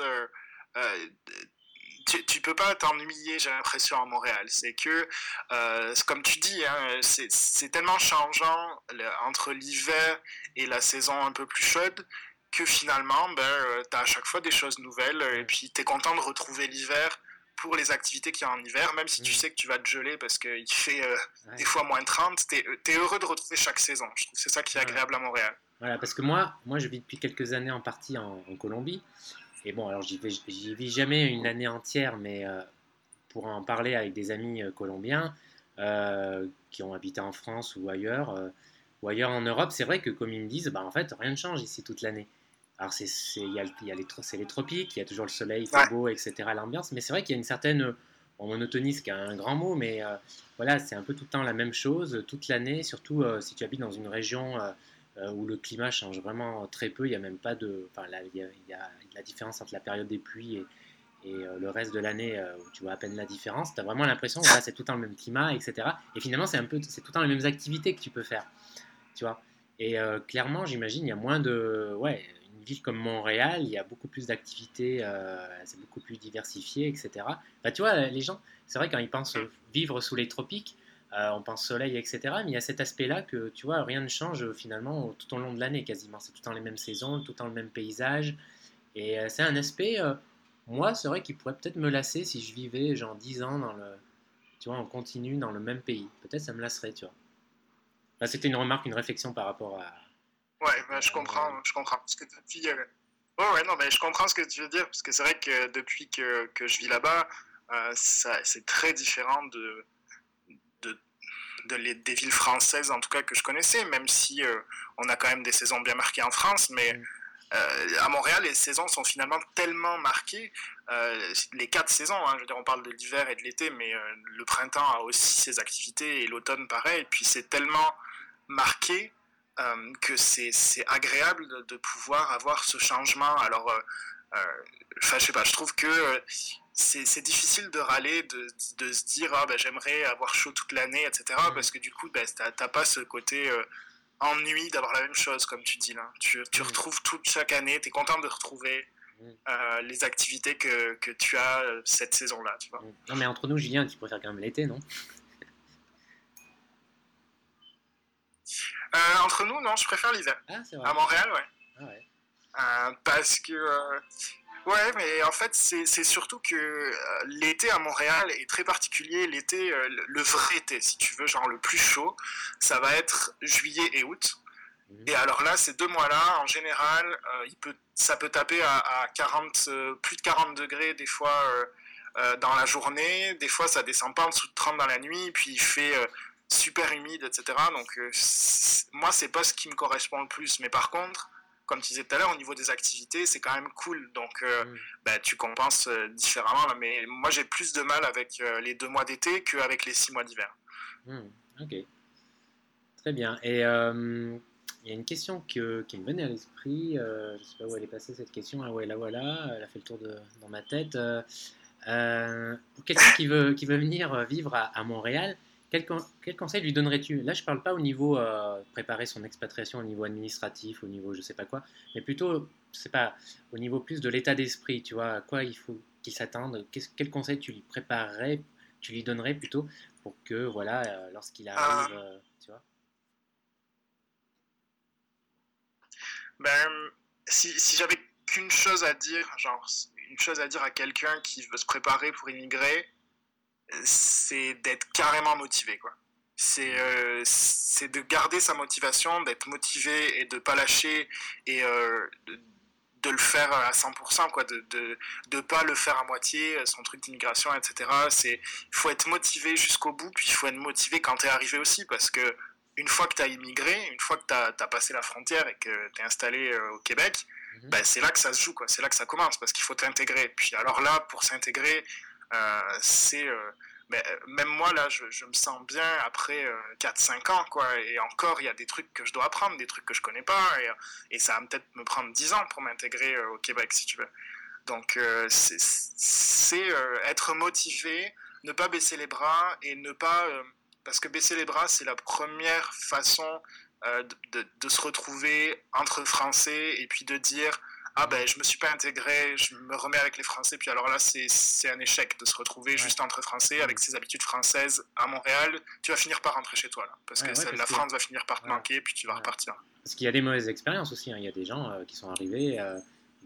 tu, tu peux pas t'ennuyer, j'ai l'impression, à Montréal. C'est que, euh, comme tu dis, hein, c'est tellement changeant entre l'hiver et la saison un peu plus chaude que finalement, ben, euh, tu as à chaque fois des choses nouvelles et puis tu es content de retrouver l'hiver pour les activités qu'il y a en hiver, même si tu mm. sais que tu vas te geler parce qu'il fait euh, des fois moins 30, tu es, heureux de retrouver chaque saison. Je trouve que c'est ça qui est agréable à Montréal. Voilà, parce que moi, moi je vis depuis quelques années en partie en Colombie et bon, alors j'y vis jamais une année entière, mais euh, pour en parler avec des amis euh, colombiens euh, qui ont habité en France ou ailleurs, ou ailleurs en Europe, c'est vrai que comme ils me disent, bah, en fait, rien ne change ici toute l'année. Alors, c'est y a, y a les, les, tropiques, il y a toujours le soleil, c'est beau, etc., l'ambiance, mais c'est vrai qu'il y a une certaine monotonie, ce qui est un grand mot, mais voilà, c'est un peu tout le temps la même chose, toute l'année, surtout si tu habites dans une région où le climat change vraiment très peu. Il n'y a même pas de. Enfin, il, y a, la différence entre la période des pluies et, euh, le reste de l'année euh, où tu vois à peine la différence. Tu as vraiment l'impression que c'est tout le temps le même climat, etc. Et finalement, c'est un peu, c'est tout le temps les mêmes activités que tu peux faire. Tu vois. Et clairement, j'imagine, il y a moins de. Ouais, une ville comme Montréal, il y a beaucoup plus d'activités, c'est beaucoup plus diversifié, etc. Bah, tu vois, les gens, c'est vrai, quand ils pensent vivre sous les tropiques, euh, on pense soleil, etc. Mais il y a cet aspect-là que, tu vois, rien ne change euh, finalement tout au long de l'année quasiment. C'est tout le temps les mêmes saisons, tout le temps le même paysage. Et euh, c'est un aspect, moi, c'est vrai qu'il pourrait peut-être me lasser si je vivais genre 10 ans dans le, tu vois, en continu dans le même pays. Peut-être ça me lasserait, tu vois. C'était une remarque, une réflexion par rapport à... Ouais, bah, je comprends, je comprends. Parce que depuis, ouais, non, mais je comprends ce que tu veux dire, parce que c'est vrai que depuis que, que je vis là-bas, c'est très différent de des villes françaises en tout cas que je connaissais, même si euh, on a quand même des saisons bien marquées en France, mais mm. euh, à Montréal, les saisons sont finalement tellement marquées, euh, les quatre saisons, hein, je veux dire, on parle de l'hiver et de l'été, mais le printemps a aussi ses activités et l'automne pareil, et puis c'est tellement marqué que c'est agréable de, de, pouvoir avoir ce changement. Alors, je sais pas, je trouve que c'est difficile de râler, de, de se dire ah, ben, j'aimerais avoir chaud toute l'année, etc. Parce que du coup, ben, t'as pas ce côté euh, ennui d'avoir la même chose, comme tu dis là. Tu, tu retrouves toute chaque année, tu es content de retrouver mm. les activités que, que, tu as cette saison-là. Tu vois. Mm. Non, mais entre nous, Julien, tu préfères quand même l'été, non? Entre nous, non, je préfère l'hiver. Ah, à Montréal, ouais. Ah, ouais. parce que Ouais, mais en fait, c'est surtout que euh, l'été à Montréal est très particulier. L'été, euh, le vrai été, si tu veux, genre le plus chaud, ça va être juillet et août. Mhm. Et alors là, ces deux mois-là, en général, euh, il peut, ça peut taper à, 40, plus de 40 degrés des fois dans la journée. Des fois, ça descend pas en dessous de 30 dans la nuit. Puis il fait super humide, etc. Donc moi, c'est pas ce qui me correspond le plus. Mais par contre, comme tu disais tout à l'heure, au niveau des activités, c'est quand même cool. Donc, euh, mm. bah, tu compenses euh, différemment. Mais moi, j'ai plus de mal avec euh, les deux mois d'été qu'avec les six mois d'hiver. Mm. Ok. Très bien. Et il y a une question qui me venait à l'esprit. je ne sais pas où elle est passée, cette question. Ah ouais, la voilà. Elle a fait le tour de, dans ma tête. pour quelqu'un qui veut, qui veut venir vivre à Montréal, quel, conseil lui donnerais-tu? Là, je ne parle pas au niveau euh, préparer son expatriation au niveau administratif, au niveau je sais pas quoi, mais plutôt, c'est pas au niveau plus de l'état d'esprit. Tu vois, à quoi il faut qu'il s'attende Quel conseil tu lui préparerais, tu lui donnerais plutôt pour que voilà, euh, lorsqu'il arrive, euh, tu vois? Ben, si, si j'avais qu'une chose à dire, genre une chose à dire à quelqu'un qui veut se préparer pour immigrer, c'est d'être carrément motivé, quoi. Euh, c'est de garder sa motivation, d'être motivé et de pas lâcher et euh, de, le faire à 100%, quoi, de ne de, pas le faire à moitié, son truc d'immigration, etc. Il faut être motivé jusqu'au bout, puis il faut être motivé quand tu es arrivé aussi, parce que une fois que tu as immigré, une fois que tu as, passé la frontière et que tu es installé euh, au Québec, mhm. ben, c'est là que ça se joue, c'est là que ça commence, parce qu'il faut t'intégrer. Puis alors là, pour s'intégrer, euh, c'est euh, mais euh, même moi là je, me sens bien après 4-5 ans quoi. Et encore il y a des trucs que je dois apprendre des trucs que je connais pas. Et, et ça va peut-être me prendre 10 ans pour m'intégrer au Québec si tu veux. Donc c'est être motivé ne pas baisser les bras et ne pas parce que baisser les bras c'est la première façon de, de, se retrouver entre Français et puis de dire ah ben je me suis pas intégré, je me remets avec les Français, puis alors là c'est un échec de se retrouver juste entre Français avec ses habitudes françaises à Montréal, tu vas finir par rentrer chez toi là, parce que la France va finir par te manquer, puis tu vas repartir. Parce qu'il y a des mauvaises expériences aussi, hein. il y a des gens euh, qui sont arrivés, euh,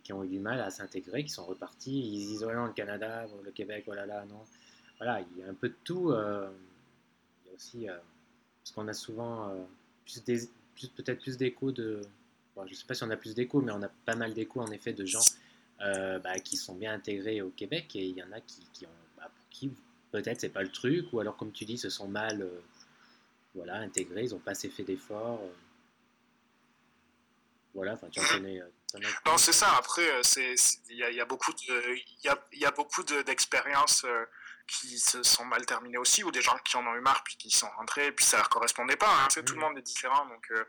qui ont eu du mal à s'intégrer, qui sont repartis, ils non le Canada, le Québec, voilà oh là non, voilà il y a un peu de tout, euh, il y a aussi, parce qu'on a souvent plus, plus peut-être plus d'écho de je ne sais pas si on a plus d'échos, mais on a pas mal d'échos en effet de gens euh, bah, qui sont bien intégrés au Québec et il y en a qui, qui ont, bah, pour qui peut-être c'est pas le truc, ou alors comme tu dis, se sont mal euh, voilà, intégrés, ils n'ont pas assez fait d'efforts. Euh. voilà, enfin tu en connais. non, c'est ça. Après, il y, y, a beaucoup de, y a, y a beaucoup d'expériences qui se sont mal terminés aussi, ou des gens qui en ont eu marre puis qui sont rentrés, puis ça leur correspondait pas. Hein. Tout le monde est différent, donc euh,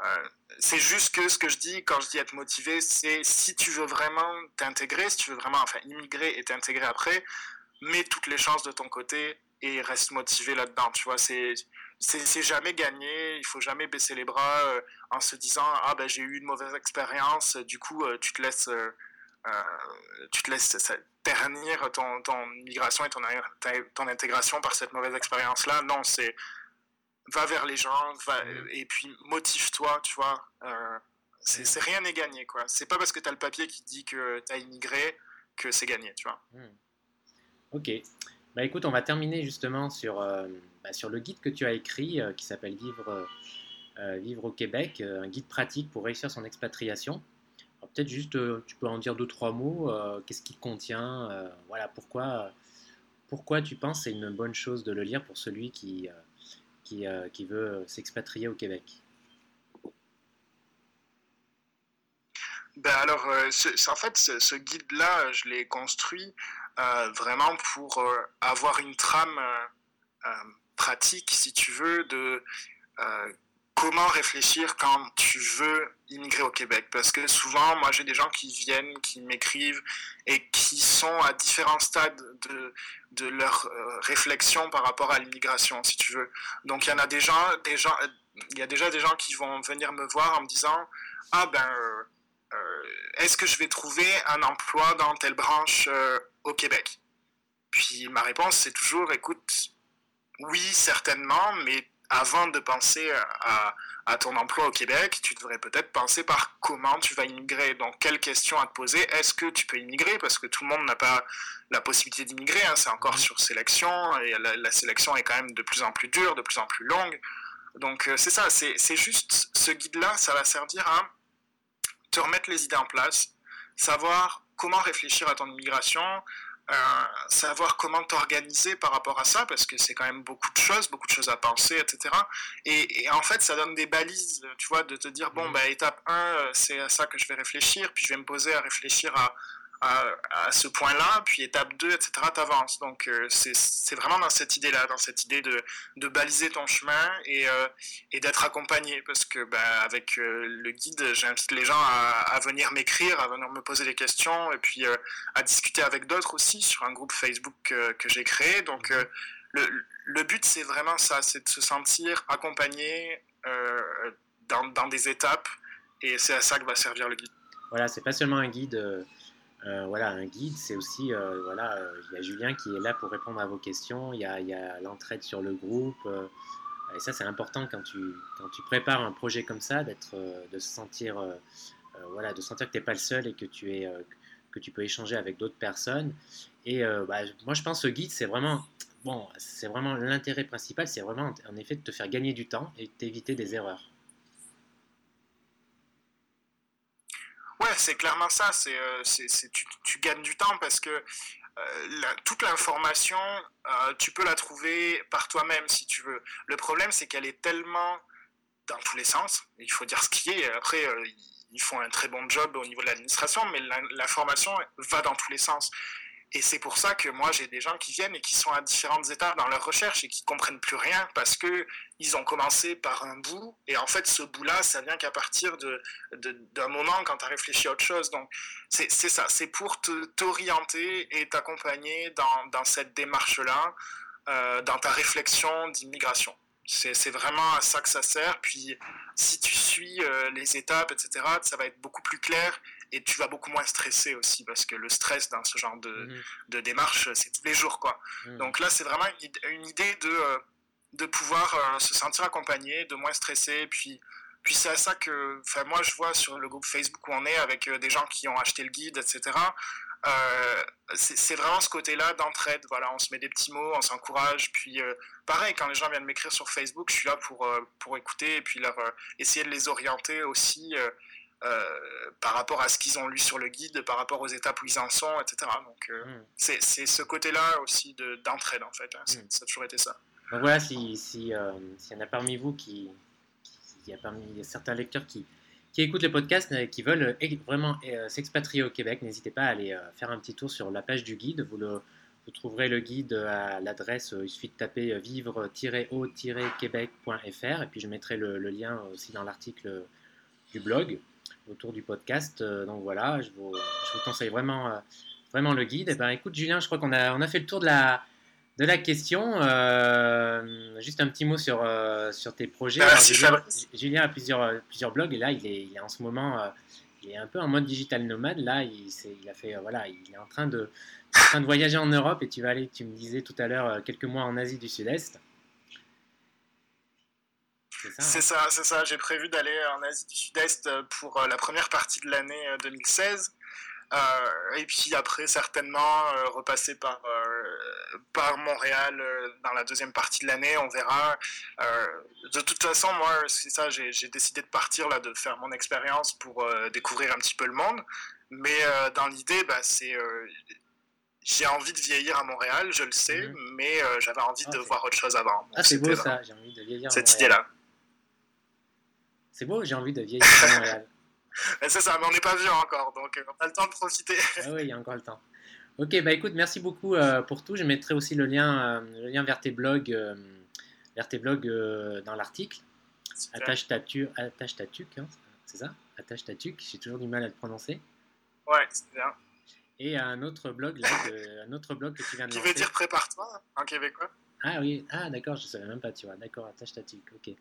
euh, c'est juste que ce que je dis quand je dis être motivé, c'est si tu veux vraiment t'intégrer, si tu veux vraiment enfin immigrer et t'intégrer après, mets toutes les chances de ton côté et reste motivé là-dedans. Tu vois, c'est c'est jamais gagné, il faut jamais baisser les bras euh, en se disant ah ben j'ai eu une mauvaise expérience, du coup tu te laisses tu te laisses ternir ton, ton migration et ton, ton intégration par cette mauvaise expérience-là. Non, c'est va vers les gens va, mm. et puis motive-toi, tu vois. Euh, c'est rien n'est gagné, quoi. C'est pas parce que tu as le papier qui dit que tu as immigré que c'est gagné, tu vois. Mm. Ok. Bah écoute, on va terminer justement sur, euh, bah, sur le guide que tu as écrit euh, qui s'appelle Vivre, Vivre au Québec, un guide pratique pour réussir son expatriation peut-être juste, euh, tu peux en dire deux, trois mots. Euh, qu'est-ce qu'il contient euh, Voilà, pourquoi, pourquoi tu penses c'est une bonne chose de le lire pour celui qui, qui, qui veut s'expatrier au Québec? Ben alors, en fait, ce, guide-là, je l'ai construit vraiment pour avoir une trame pratique, si tu veux, de comment réfléchir quand tu veux immigrer au Québec? Parce que souvent, moi, j'ai des gens qui viennent, qui m'écrivent et qui sont à différents stades de, de leur euh, réflexion par rapport à l'immigration, si tu veux. Donc, il y en a des gens, gens, il y a déjà des gens qui vont venir me voir en me disant Ah ben, euh, euh, est-ce que je vais trouver un emploi dans telle branche au Québec Puis ma réponse, c'est toujours, écoute, oui, certainement, mais avant de penser à, à, ton emploi au Québec, tu devrais peut-être penser par comment tu vas immigrer. Donc, quelles questions à te poser? Est-ce que tu peux immigrer? Parce que tout le monde n'a pas la possibilité d'immigrer. Hein. C'est encore sur sélection et la, sélection est quand même de plus en plus dure, de plus en plus longue. Donc, euh, c'est ça. C'est juste ce guide-là, ça va servir à te remettre les idées en place, savoir comment réfléchir à ton immigration, savoir comment t'organiser par rapport à ça, parce que c'est quand même beaucoup de choses, beaucoup de choses à penser, etc. Et, en fait, ça donne des balises, tu vois, de te dire, bon, mmh. bah, étape 1, euh, c'est à ça que je vais réfléchir, puis je vais me poser à réfléchir à, à, ce point-là, puis étape 2, etc., t'avances. Donc euh, c'est vraiment dans cette idée-là, dans cette idée de, de baliser ton chemin et, euh, et d'être accompagné, parce que bah, avec euh, le guide, j'invite les gens à, à venir m'écrire, à venir me poser des questions, et puis à discuter avec d'autres aussi sur un groupe Facebook que j'ai créé. Donc le, le, but, c'est vraiment ça, c'est de se sentir accompagné dans, dans des étapes, et c'est à ça que va servir le guide. Voilà, c'est pas seulement un guide euh, voilà, un guide, c'est aussi, euh, voilà, euh, il y a Julien qui est là pour répondre à vos questions, il y a, l'entraide sur le groupe, et ça c'est important quand tu, quand tu prépares un projet comme ça, d'être, de se sentir, voilà, de sentir que tu n'es pas le seul et que tu, es, que tu peux échanger avec d'autres personnes. Et bah, moi je pense que ce guide, c'est vraiment, bon, c'est vraiment l'intérêt principal, c'est vraiment en effet de te faire gagner du temps et d'éviter des erreurs. Ouais, c'est clairement ça. C'est, euh, tu, gagnes du temps parce que euh, toute l'information, euh, tu peux la trouver par toi-même si tu veux. Le problème, c'est qu'elle est tellement dans tous les sens. Il faut dire ce qui est. Après, ils font un très bon job au niveau de l'administration, mais l'information va dans tous les sens. Et c'est pour ça que moi, j'ai des gens qui viennent et qui sont à différentes étapes dans leur recherche et qui comprennent plus rien parce que ils ont commencé par un bout. Et en fait, ce bout-là, ça vient qu'à partir d'un de, moment quand tu as réfléchi à autre chose. Donc, c'est ça. C'est pour t'orienter et t'accompagner dans, dans, cette démarche-là, euh, dans ta réflexion d'immigration. C'est vraiment à ça que ça sert. Puis, si tu suis euh, les étapes, etc., ça va être beaucoup plus clair et tu vas beaucoup moins stresser aussi parce que le stress dans ce genre de, mhm. de démarche, c'est tous les jours. quoi. Mhm. Donc là, c'est vraiment une, idée de, euh, de pouvoir euh, se sentir accompagné, de moins stresser. Puis, puis c'est à ça que moi, je vois sur le groupe Facebook où on est avec des gens qui ont acheté le guide, etc. Euh, c'est vraiment ce côté-là d'entraide. Voilà, on se met des petits mots, on s'encourage. Puis euh, pareil, quand les gens viennent m'écrire sur Facebook, je suis là pour, euh, pour écouter et puis leur essayer de les orienter aussi par rapport à ce qu'ils ont lu sur le guide, par rapport aux étapes où ils en sont, etc. Donc mm. c'est ce côté-là aussi d'entraide en fait. Hein. Mm. Ça a toujours été ça. Donc voilà, s'il si, y en a parmi vous qui, il y a parmi certains lecteurs qui qui écoutent les podcasts et qui veulent euh, vraiment euh, s'expatrier au Québec, n'hésitez pas à aller euh, faire un petit tour sur la page du guide. Vous, le, vous trouverez le guide à l'adresse, il suffit de taper vivre-au-québec.fr et puis je mettrai le, lien aussi dans l'article du blog autour du podcast. Donc voilà, je vous, je vous conseille vraiment, vraiment le guide. Et ben, écoute Julien, je crois qu'on a, on a fait le tour de la, de la question. Euh, juste un petit mot sur, euh, sur tes projets. Julien, a plusieurs, euh, plusieurs blogs et là, il est, il est en ce moment il est un peu en mode digital nomade. Là, il, il, a fait, voilà, il est en train, de, en train de voyager en Europe et tu vas aller, tu me disais tout à l'heure, quelques mois en Asie du Sud-Est. C'est ça, hein. c'est ça. J'ai prévu d'aller en Asie du Sud-Est pour la première partie de l'année 2016. Euh, et puis après, certainement, euh, repasser par, euh, par Montréal dans la deuxième partie de l'année, on verra. de toute façon, moi, c'est ça, j'ai décidé de partir, là, de faire mon expérience pour découvrir un petit peu le monde. Mais dans l'idée, bah, c'est j'ai envie de vieillir à Montréal, je le sais, mhm. mais j'avais envie de voir autre chose avant. ah, c'est beau ça, j'ai envie de vieillir Cette idée-là. C'est beau, j'ai envie de vieillir à Montréal. c'est ça, mais on n'est pas vieux encore, donc euh, on a le temps de profiter. ah oui, il y a encore le temps. Ok, bah écoute, merci beaucoup euh, pour tout. Je mettrai aussi le lien, euh, le lien vers tes blogs, vers tes blogs dans l'article. Attache ta attache ta hein, c'est ça? Attache ta j'ai toujours du mal à le prononcer. Ouais, c'est bien. Et un autre blog là, un autre blog que tu viens de Qui veut dire prépare-toi en québécois. Ah oui, ah d'accord, je savais même pas, tu vois. D'accord, attache ta ok.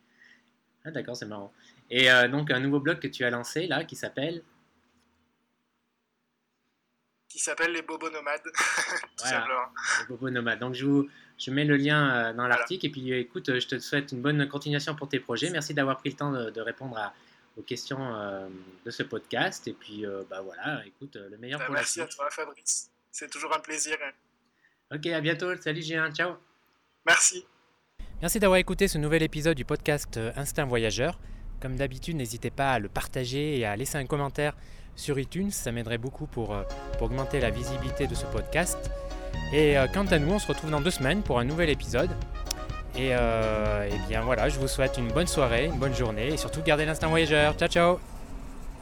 Ah d'accord, c'est marrant. Et euh, donc un nouveau blog que tu as lancé là qui s'appelle? Qui s'appelle les Bobos Nomades, tout Voilà. simplement. Les bobos nomades. Donc je, vous, je mets le lien euh, dans l'article et puis euh, écoute, je te souhaite une bonne continuation pour tes projets. Merci d'avoir pris le temps de, de répondre à- aux questions euh, de ce podcast et puis euh, bah voilà, écoute, le meilleur Bah, pour merci à toi, Fabrice. C'est toujours un plaisir. Ok, à bientôt. Salut Julien, ciao. Merci. Merci d'avoir écouté ce nouvel épisode du podcast euh, Instinct Voyageur. Comme d'habitude, n'hésitez pas à le partager et à laisser un commentaire sur iTunes, ça m'aiderait beaucoup pour, euh, augmenter la visibilité de ce podcast. Et euh, quant à nous, on se retrouve dans deux semaines pour un nouvel épisode. Et, bien voilà, je vous souhaite une bonne soirée, une bonne journée et surtout gardez l'instinct voyageur. Ciao ciao